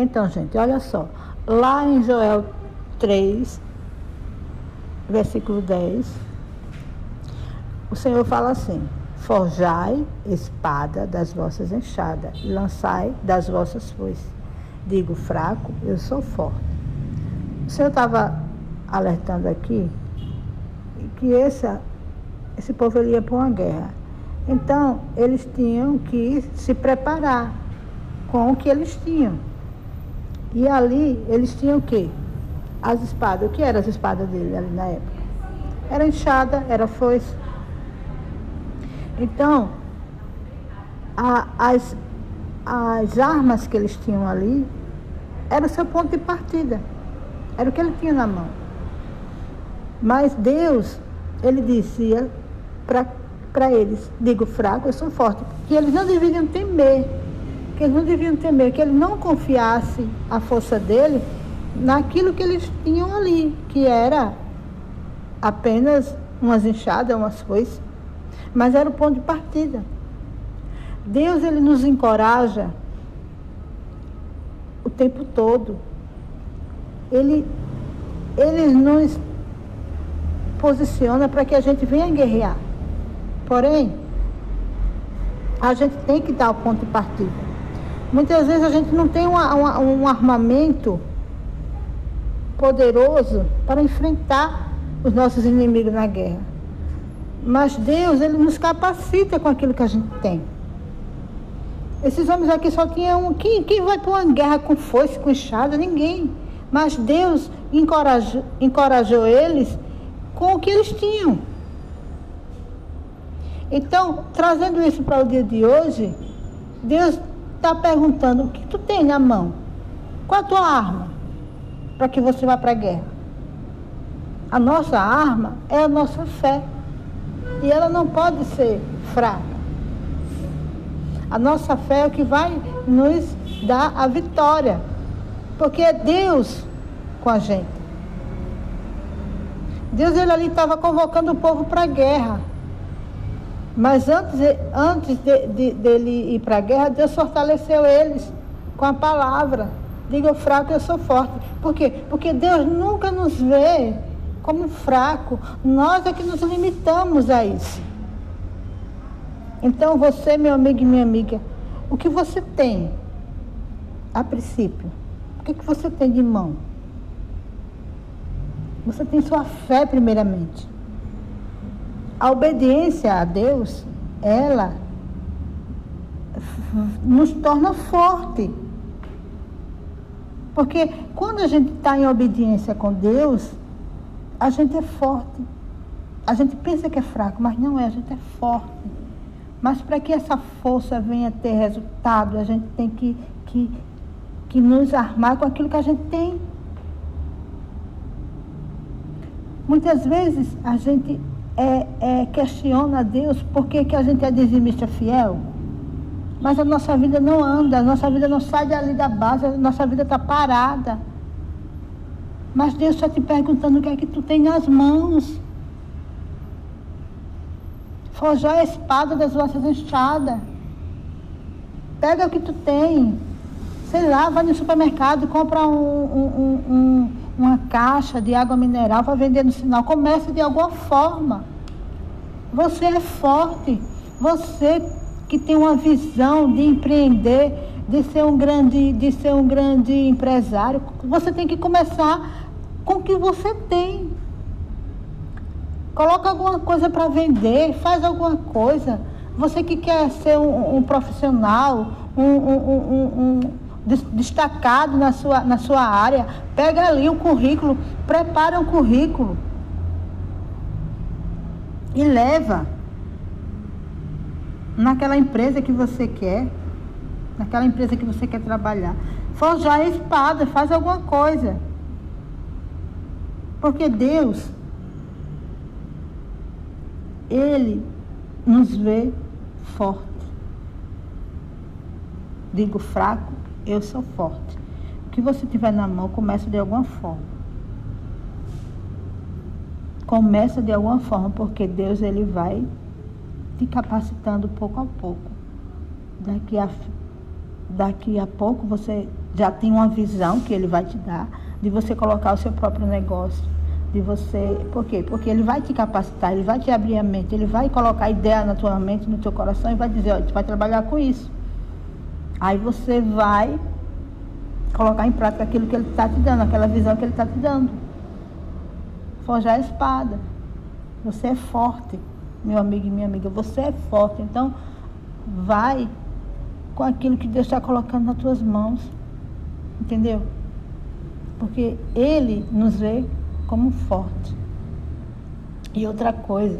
Então, gente, olha só. Lá em Joel 3, versículo 10, o Senhor fala assim: Forjai espada das vossas enxadas, lançai das vossas foices. Digo fraco, eu sou forte. O Senhor estava alertando aqui que esse, esse povo ia para uma guerra. Então, eles tinham que se preparar com o que eles tinham. E ali, eles tinham o quê? As espadas. O que eram as espadas dele ali na época? Era enxada, era foice. Então, a, as, as armas que eles tinham ali era o seu ponto de partida. Era o que ele tinha na mão. Mas Deus, ele dizia para eles, digo fraco, eu sou forte, que eles não deveriam temer, que eles não deviam temer, que ele não confiasse a força dele naquilo que eles tinham ali, que era apenas umas enxadas, umas foices, mas era o ponto de partida. Deus ele nos encoraja o tempo todo. Ele, ele nos posiciona para que a gente venha guerrear. Porém, a gente tem que dar o ponto de partida. Muitas vezes a gente não tem um armamento poderoso para enfrentar os nossos inimigos na guerra. Mas Deus, Ele nos capacita com aquilo que a gente tem. Esses homens aqui só tinham. Quem, quem vai para uma guerra com foice, com enxada? Ninguém. Mas Deus encorajou, encorajou eles com o que eles tinham. Então, trazendo isso para o dia de hoje, Deus está perguntando: o que tu tem na mão? Qual a tua arma? Para que você vá para a guerra. A nossa arma é a nossa fé. E ela não pode ser fraca. A nossa fé é o que vai nos dar a vitória. Porque é Deus com a gente. Deus ele ali estava convocando o povo para a guerra. Mas antes, antes de, de, dele ir para a guerra, Deus fortaleceu eles com a palavra. Diga fraco, eu sou forte. Por quê? Porque Deus nunca nos vê como fraco. Nós é que nos limitamos a isso. Então, você, meu amigo e minha amiga, o que você tem, a princípio? O que, que você tem de mão? Você tem sua fé, primeiramente. A obediência a Deus, ela nos torna forte. Porque quando a gente está em obediência com Deus, a gente é forte. A gente pensa que é fraco, mas não é, a gente é forte. Mas para que essa força venha ter resultado, a gente tem que, que, que nos armar com aquilo que a gente tem. Muitas vezes a gente é, é, questiona Deus por que, que a gente é dizimista fiel, mas a nossa vida não anda, a nossa vida não sai dali da base, a nossa vida está parada. Mas Deus está te perguntando o que é que tu tem nas mãos. Forjar a espada das vossas enxadas. Pega o que tu tem. Sei lá, vai no supermercado, compra um, um, um, uma caixa de água mineral para vender no sinal. Comece de alguma forma. Você é forte. Você que tem uma visão de empreender, de ser um grande, de ser um grande empresário, você tem que começar com o que você tem. Coloca alguma coisa para vender, faz alguma coisa. Você que quer ser um, um profissional, um, um, um, destacado na sua, na sua área, pega ali um currículo, prepara um currículo e leva naquela empresa que você quer, naquela empresa que você quer trabalhar. Forjar a espada, faz alguma coisa. Porque Deus, Ele nos vê forte. Digo fraco, eu sou forte. O que você tiver na mão, começa de alguma forma. Começa de alguma forma, porque Deus ele vai te capacitando pouco a pouco. Daqui a, daqui a pouco você já tem uma visão que ele vai te dar de você colocar o seu próprio negócio, de você. Por quê? Porque ele vai te capacitar, ele vai te abrir a mente, ele vai colocar ideia na tua mente, no teu coração e vai dizer, olha, tu vai trabalhar com isso. Aí você vai colocar em prática aquilo que ele está te dando, aquela visão que ele está te dando. Forjar a espada. Você é forte, meu amigo e minha amiga, você é forte. Então, vai com aquilo que Deus está colocando nas tuas mãos. Entendeu? Porque Ele nos vê como forte. E outra coisa,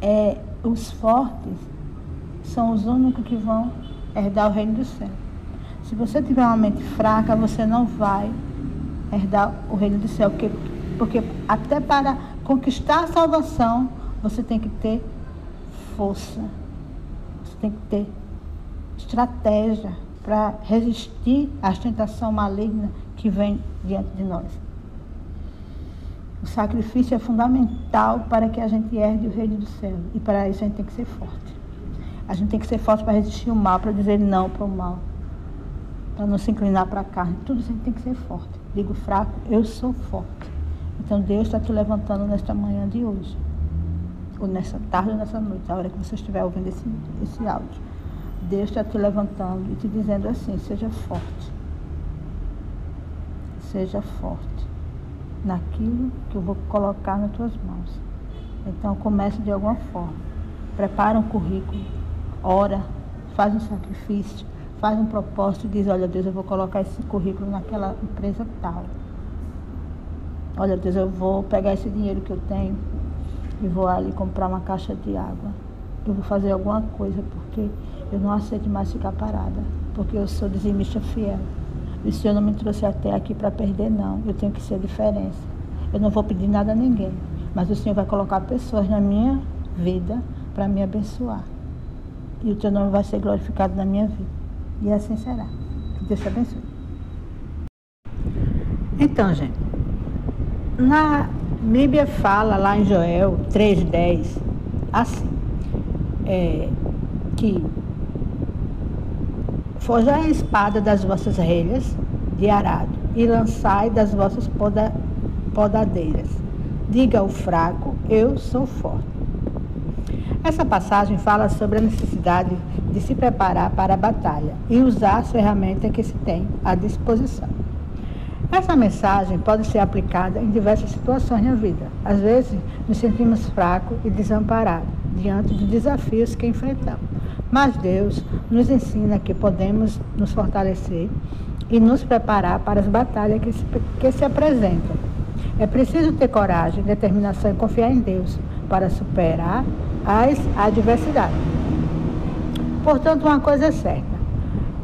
é, os fortes são os únicos que vão herdar o reino do céu. Se você tiver uma mente fraca, você não vai herdar o reino do céu. Porque, porque até para conquistar a salvação, você tem que ter força. Você tem que ter estratégia para resistir à tentação maligna que vem diante de nós. O sacrifício é fundamental para que a gente herde o reino do céu. E para isso a gente tem que ser forte. A gente tem que ser forte para resistir o mal, para dizer não para o mal. Para não se inclinar para a carne. Tudo isso a gente tem que ser forte. Digo fraco, eu sou forte. Então Deus está te levantando nesta manhã de hoje. Ou nessa tarde ou nessa noite, a hora que você estiver ouvindo esse, esse áudio. Deus está te levantando e te dizendo assim, seja forte. Seja forte naquilo que eu vou colocar nas tuas mãos. Então comece de alguma forma. Prepara um currículo, ora, faz um sacrifício, faz um propósito e diz, olha Deus, eu vou colocar esse currículo naquela empresa tal. Olha Deus, eu vou pegar esse dinheiro que eu tenho e vou ali comprar uma caixa de água. Eu vou fazer alguma coisa porque eu não aceito mais ficar parada, porque eu sou dizimista fiel. E o Senhor não me trouxe até aqui para perder, não. Eu tenho que ser diferença. Eu não vou pedir nada a ninguém, mas o Senhor vai colocar pessoas na minha vida para me abençoar. E o teu nome vai ser glorificado na minha vida. E assim será. Que Deus te abençoe. Então, gente, na Bíblia fala lá em Joel 3,10, assim, é, que Forjai a espada das vossas relhas de arado e lançai das vossas poda, podadeiras. Diga ao fraco, eu sou forte. Essa passagem fala sobre a necessidade de se preparar para a batalha e usar as ferramentas que se tem à disposição. Essa mensagem pode ser aplicada em diversas situações na vida. Às vezes, nos sentimos fracos e desamparados diante de desafios que enfrentamos. Mas Deus nos ensina que podemos nos fortalecer e nos preparar para as batalhas que se, que se apresentam. É preciso ter coragem, determinação e confiar em Deus para superar as adversidades. Portanto, uma coisa é certa: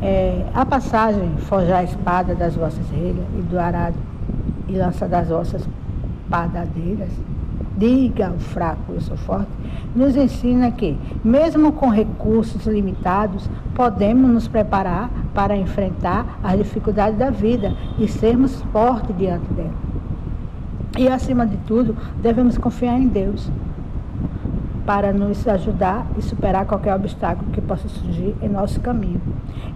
é, a passagem forjar a espada das vossas relhas e do arado e lança das vossas padadeiras diga ao fraco, eu sou forte, nos ensina que, mesmo com recursos limitados, podemos nos preparar para enfrentar as dificuldades da vida e sermos fortes diante dela. E, acima de tudo, devemos confiar em Deus para nos ajudar e superar qualquer obstáculo que possa surgir em nosso caminho.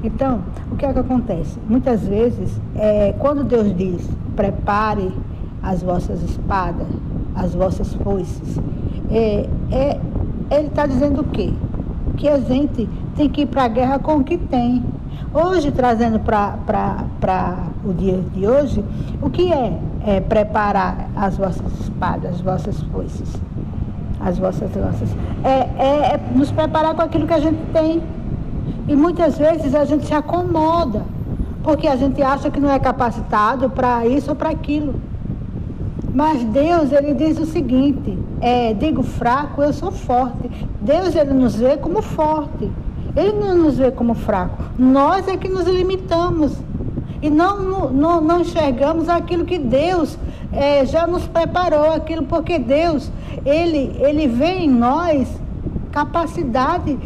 Então, o que é que acontece? Muitas vezes, é, quando Deus diz, prepare as vossas espadas, as vossas foices. É, é, ele está dizendo o quê? Que a gente tem que ir para a guerra com o que tem. Hoje, trazendo para o dia de hoje, o que é, é preparar as vossas espadas, as vossas foices, as vossas lanças? É, é, é nos preparar com aquilo que a gente tem. E muitas vezes a gente se acomoda, porque a gente acha que não é capacitado para isso ou para aquilo. Mas Deus, ele diz o seguinte, é, digo fraco, eu sou forte. Deus, ele nos vê como forte. Ele não nos vê como fraco. Nós é que nos limitamos. E não, não, não enxergamos aquilo que Deus é, já nos preparou, aquilo porque Deus, ele, ele vê em nós capacidade,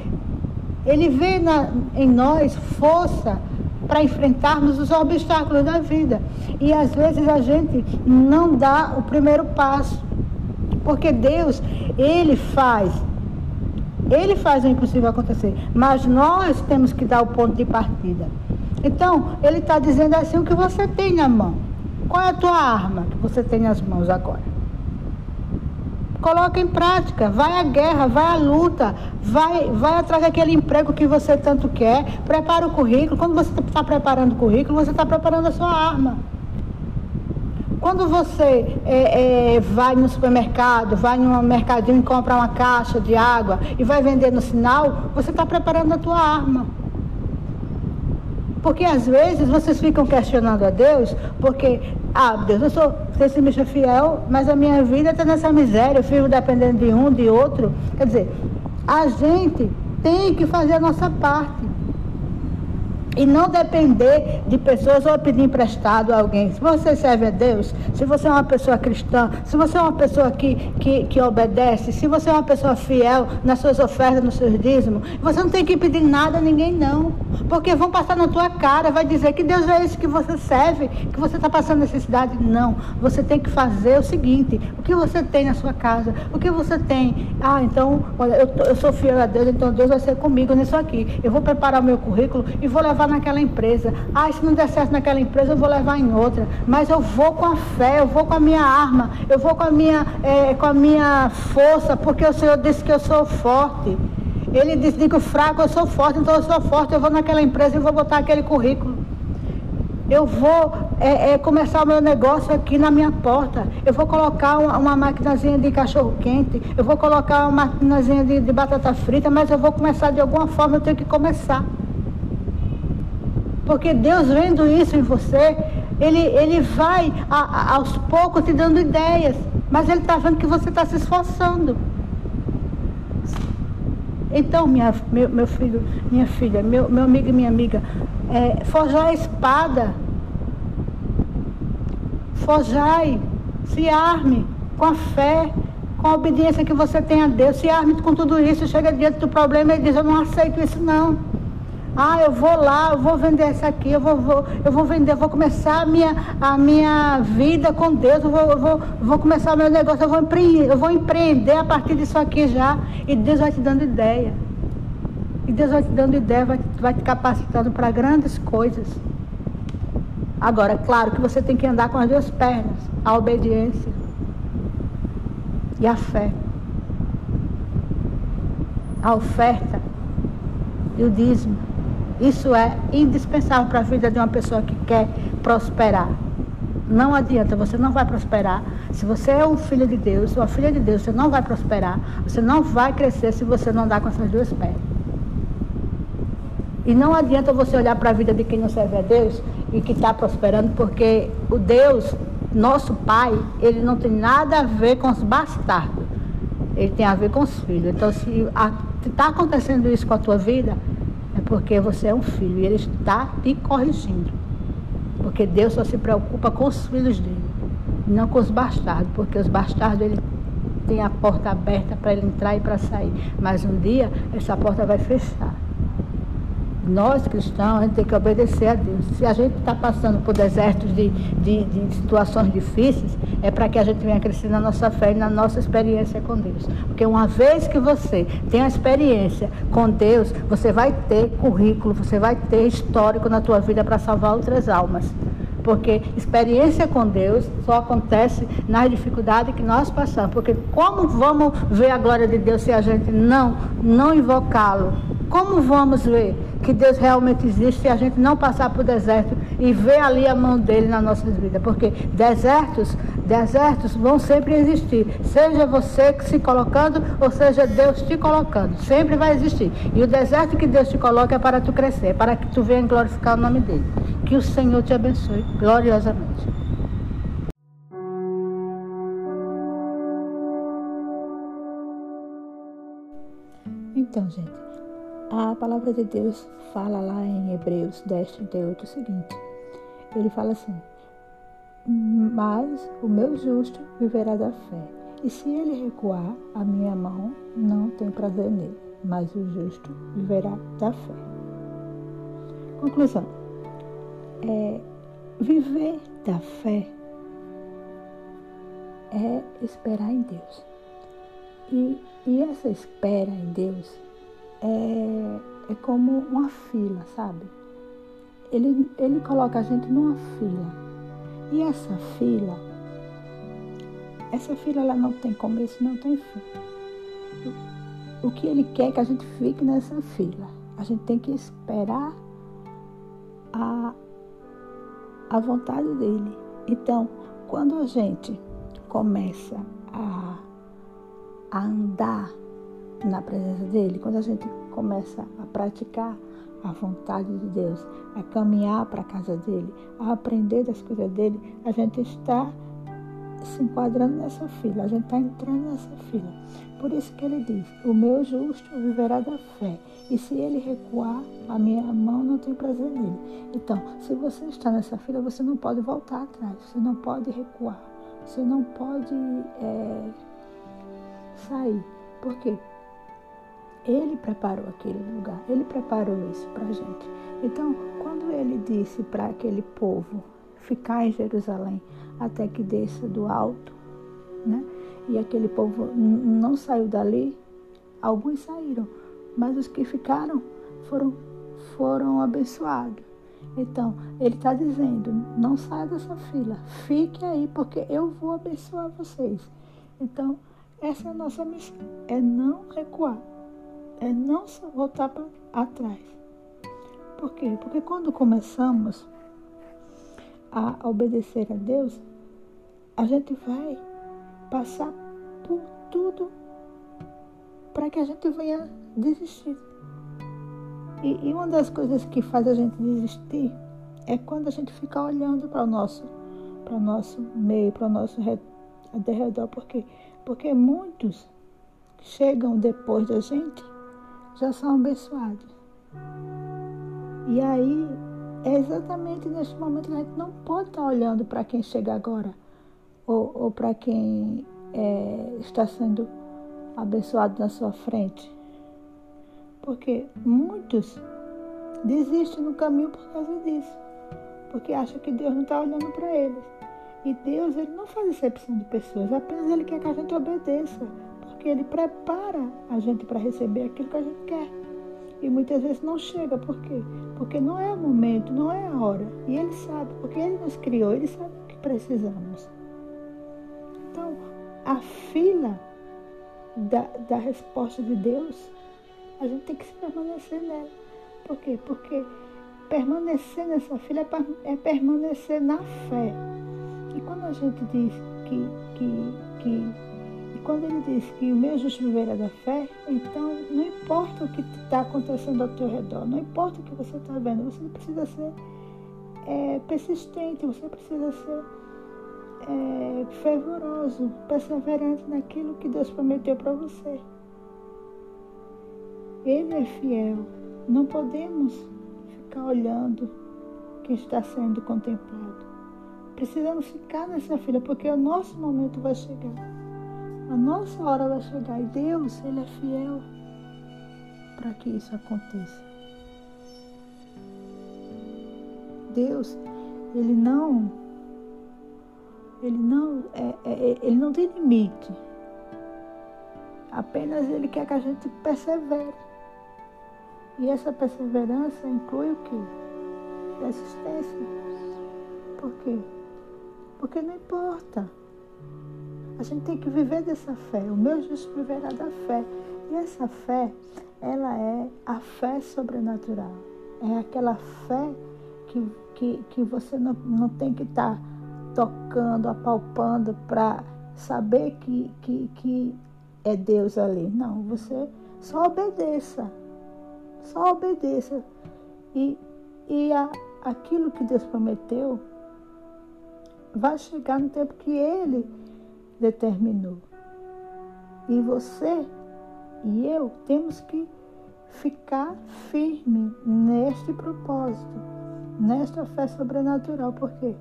ele vê na, em nós força para enfrentarmos os obstáculos da vida. E às vezes a gente não dá o primeiro passo. Porque Deus, Ele faz. Ele faz o impossível acontecer. Mas nós temos que dar o ponto de partida. Então, ele está dizendo assim o que você tem na mão. Qual é a tua arma que você tem nas mãos agora? Coloca em prática, vai à guerra, vai à luta, vai, vai atrás daquele emprego que você tanto quer, prepara o currículo. Quando você está preparando o currículo, você está preparando a sua arma. Quando você é, é, vai no supermercado, vai num mercadinho e compra uma caixa de água e vai vender no sinal, você está preparando a tua arma. Porque às vezes vocês ficam questionando a Deus, porque, ah, Deus, eu sou pessimista fiel, mas a minha vida está nessa miséria, eu fico dependendo de um, de outro. Quer dizer, a gente tem que fazer a nossa parte e não depender de pessoas ou pedir emprestado a alguém. Se você serve a Deus, se você é uma pessoa cristã, se você é uma pessoa que, que, que obedece, se você é uma pessoa fiel nas suas ofertas, nos seus dízimos, você não tem que pedir nada a ninguém, não. Porque vão passar na tua cara, vai dizer que Deus é esse que você serve, que você está passando necessidade. Não. Você tem que fazer o seguinte: o que você tem na sua casa, o que você tem. Ah, então, olha, eu, eu sou fiel a Deus, então Deus vai ser comigo nisso aqui. Eu vou preparar o meu currículo e vou naquela empresa. Ah, se não der certo naquela empresa, eu vou levar em outra. Mas eu vou com a fé, eu vou com a minha arma, eu vou com a minha, é, com a minha força, porque o Senhor disse que eu sou forte. Ele disse que o fraco eu sou forte, então eu sou forte, eu vou naquela empresa e vou botar aquele currículo. Eu vou é, é, começar o meu negócio aqui na minha porta. Eu vou colocar uma, uma maquinazinha de cachorro quente. Eu vou colocar uma maquinazinha de, de batata frita, mas eu vou começar de alguma forma, eu tenho que começar. Porque Deus vendo isso em você, Ele, ele vai a, a, aos poucos te dando ideias. Mas Ele está vendo que você está se esforçando. Então, minha, meu, meu filho, minha filha, meu, meu amigo e minha amiga, é, forjai a espada. Forjai, se arme com a fé, com a obediência que você tem a Deus. Se arme com tudo isso, chega diante do problema e diz, eu não aceito isso não. Ah, eu vou lá, eu vou vender isso aqui, eu vou, vou, eu vou vender, eu vou começar a minha, a minha vida com Deus, eu vou, eu vou, vou começar o meu negócio, eu vou, empreender, eu vou empreender a partir disso aqui já. E Deus vai te dando ideia. E Deus vai te dando ideia, vai, vai te capacitando para grandes coisas. Agora, é claro que você tem que andar com as duas pernas, a obediência e a fé. A oferta e o dízimo. Isso é indispensável para a vida de uma pessoa que quer prosperar. Não adianta, você não vai prosperar. Se você é um filho de Deus, uma filha de Deus, você não vai prosperar. Você não vai crescer se você não andar com essas duas pernas. E não adianta você olhar para a vida de quem não serve a Deus e que está prosperando, porque o Deus, nosso Pai, ele não tem nada a ver com os bastardos. Ele tem a ver com os filhos. Então, se está acontecendo isso com a tua vida, porque você é um filho e ele está te corrigindo. Porque Deus só se preocupa com os filhos dele, não com os bastardos, porque os bastardos ele tem a porta aberta para ele entrar e para sair. Mas um dia essa porta vai fechar. Nós cristãos, a gente tem que obedecer a Deus. Se a gente está passando por desertos de, de, de situações difíceis, é para que a gente venha crescer na nossa fé e na nossa experiência com Deus. Porque uma vez que você tem a experiência com Deus, você vai ter currículo, você vai ter histórico na tua vida para salvar outras almas porque experiência com Deus só acontece nas dificuldades que nós passamos. Porque como vamos ver a glória de Deus se a gente não, não invocá-lo? Como vamos ver que Deus realmente existe se a gente não passar por deserto e ver ali a mão dele na nossa vida? Porque desertos, desertos vão sempre existir. Seja você se colocando ou seja Deus te colocando. Sempre vai existir. E o deserto que Deus te coloca é para tu crescer, para que tu venha glorificar o nome dele. Que o Senhor te abençoe gloriosamente. Então, gente, a palavra de Deus fala lá em Hebreus 10, 38 o seguinte: ele fala assim, mas o meu justo viverá da fé, e se ele recuar, a minha mão não tem prazer nele, mas o justo viverá da fé. Conclusão: é, viver da fé é esperar em Deus. E, e essa espera em Deus é, é como uma fila, sabe? ele, ele coloca a gente numa fila. E essa fila, essa fila ela não tem começo, não tem fim. O que ele quer é que a gente fique nessa fila. A gente tem que esperar a, a vontade dele. Então, quando a gente começa a, a andar na presença dele, quando a gente começa a praticar a vontade de Deus, a caminhar para a casa dele, a aprender das coisas dele, a gente está se enquadrando nessa fila, a gente está entrando nessa fila. Por isso que ele diz: O meu justo viverá da fé, e se ele recuar, a minha mão não tem prazer nele. Então, se você está nessa fila, você não pode voltar atrás, você não pode recuar, você não pode é, sair. Por quê? Ele preparou aquele lugar, ele preparou isso para a gente. Então, quando ele disse para aquele povo ficar em Jerusalém até que desça do alto, né? E aquele povo não saiu dali, alguns saíram, mas os que ficaram foram, foram abençoados. Então, ele está dizendo: não saia dessa fila, fique aí, porque eu vou abençoar vocês. Então, essa é a nossa missão: é não recuar é não voltar para atrás. Por quê? Porque quando começamos a obedecer a Deus, a gente vai passar por tudo para que a gente venha desistir. E, e, uma das coisas que faz a gente desistir é quando a gente fica olhando para o nosso, para o nosso meio, para o nosso redor. Por quê? Porque muitos chegam depois da gente já são abençoados. E aí, é exatamente nesse momento que a gente não pode estar olhando para quem chega agora, ou, ou para quem é, está sendo abençoado na sua frente. Porque muitos desistem no caminho por causa disso. Porque acham que Deus não está olhando para eles. E Deus, ele não faz exceção de pessoas, apenas ele quer que a gente obedeça porque ele prepara a gente para receber aquilo que a gente quer. E muitas vezes não chega, por quê? Porque não é o momento, não é a hora. E ele sabe, porque ele nos criou, ele sabe o que precisamos. Então, a fila da, da resposta de Deus, a gente tem que se permanecer nela. Por quê? Porque permanecer nessa fila é, é permanecer na fé. E quando a gente diz que, que, que quando ele diz que o meu justo viverá da fé, então não importa o que está acontecendo ao teu redor, não importa o que você está vendo, você precisa ser é, persistente, você precisa ser é, fervoroso, perseverante naquilo que Deus prometeu para você. Ele é fiel. Não podemos ficar olhando quem está sendo contemplado. Precisamos ficar nessa fila, porque o nosso momento vai chegar. A nossa hora vai chegar e Deus, Ele é fiel para que isso aconteça. Deus, Ele não, Ele não, é, é, é, Ele não tem limite. Apenas Ele quer que a gente persevere. E essa perseverança inclui o quê? Persistência. Por quê? Porque não importa. A gente tem que viver dessa fé. O meu justo viverá da fé. E essa fé, ela é a fé sobrenatural. É aquela fé que, que, que você não, não tem que estar tá tocando, apalpando para saber que, que, que é Deus ali. Não, você só obedeça. Só obedeça. E, e a, aquilo que Deus prometeu vai chegar no tempo que Ele determinou. E você e eu temos que ficar firme neste propósito, nesta fé sobrenatural. Por quê?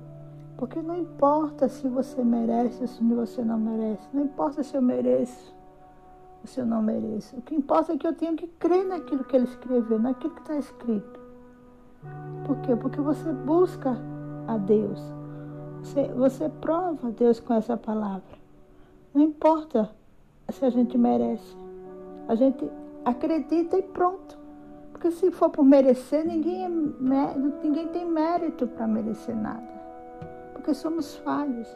Porque não importa se você merece ou se você não merece, não importa se eu mereço ou se eu não mereço. O que importa é que eu tenho que crer naquilo que ele escreveu, naquilo que está escrito. Por quê? Porque você busca a Deus. Você, você prova a Deus com essa palavra. Não importa se a gente merece. A gente acredita e pronto. Porque se for por merecer, ninguém, é, ninguém tem mérito para merecer nada. Porque somos falhos.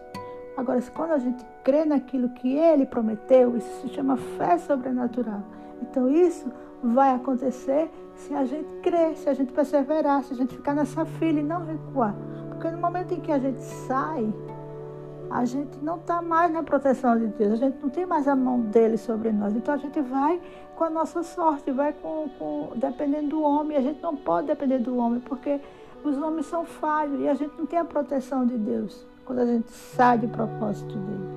Agora, quando a gente crê naquilo que ele prometeu, isso se chama fé sobrenatural. Então, isso vai acontecer se a gente crer, se a gente perseverar, se a gente ficar nessa fila e não recuar. Porque no momento em que a gente sai, a gente não está mais na proteção de Deus, a gente não tem mais a mão dele sobre nós. Então a gente vai com a nossa sorte, vai com, com dependendo do homem. A gente não pode depender do homem, porque os homens são falhos e a gente não tem a proteção de Deus quando a gente sai do propósito dele.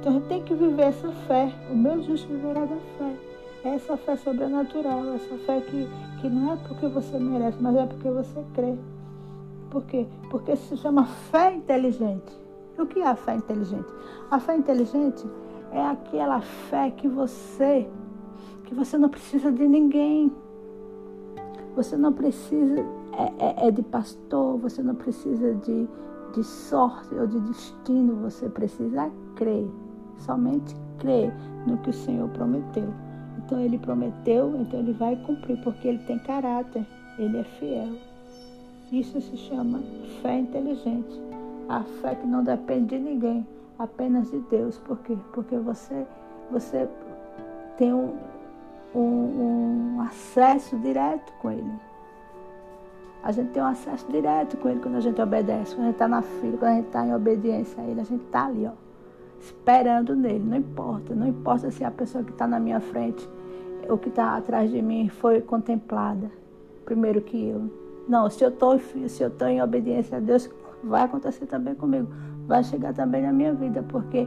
Então a gente tem que viver essa fé. O meu justo viverá da fé. É essa fé sobrenatural, essa fé que, que não é porque você merece, mas é porque você crê. Por quê? Porque se chama fé inteligente. O que é a fé inteligente? A fé inteligente é aquela fé que você que você não precisa de ninguém. Você não precisa é, é, é de pastor, você não precisa de, de sorte ou de destino, você precisa crer. Somente crer no que o Senhor prometeu. Então ele prometeu, então ele vai cumprir, porque ele tem caráter, ele é fiel. Isso se chama fé inteligente. A fé que não depende de ninguém, apenas de Deus. Por quê? Porque você, você tem um, um, um acesso direto com Ele. A gente tem um acesso direto com Ele quando a gente obedece, quando a gente está na fila, quando a gente está em obediência a Ele, a gente está ali, ó, esperando nele. Não importa, não importa se a pessoa que está na minha frente ou que está atrás de mim foi contemplada primeiro que eu. Não, se eu estou em obediência a Deus, vai acontecer também comigo, vai chegar também na minha vida, porque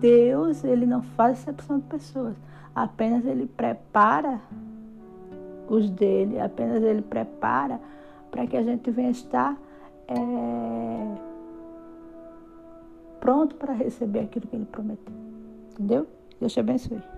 Deus, ele não faz exceção de pessoas, apenas ele prepara os dele, apenas ele prepara para que a gente venha estar é, pronto para receber aquilo que ele prometeu. Entendeu? Deus te abençoe.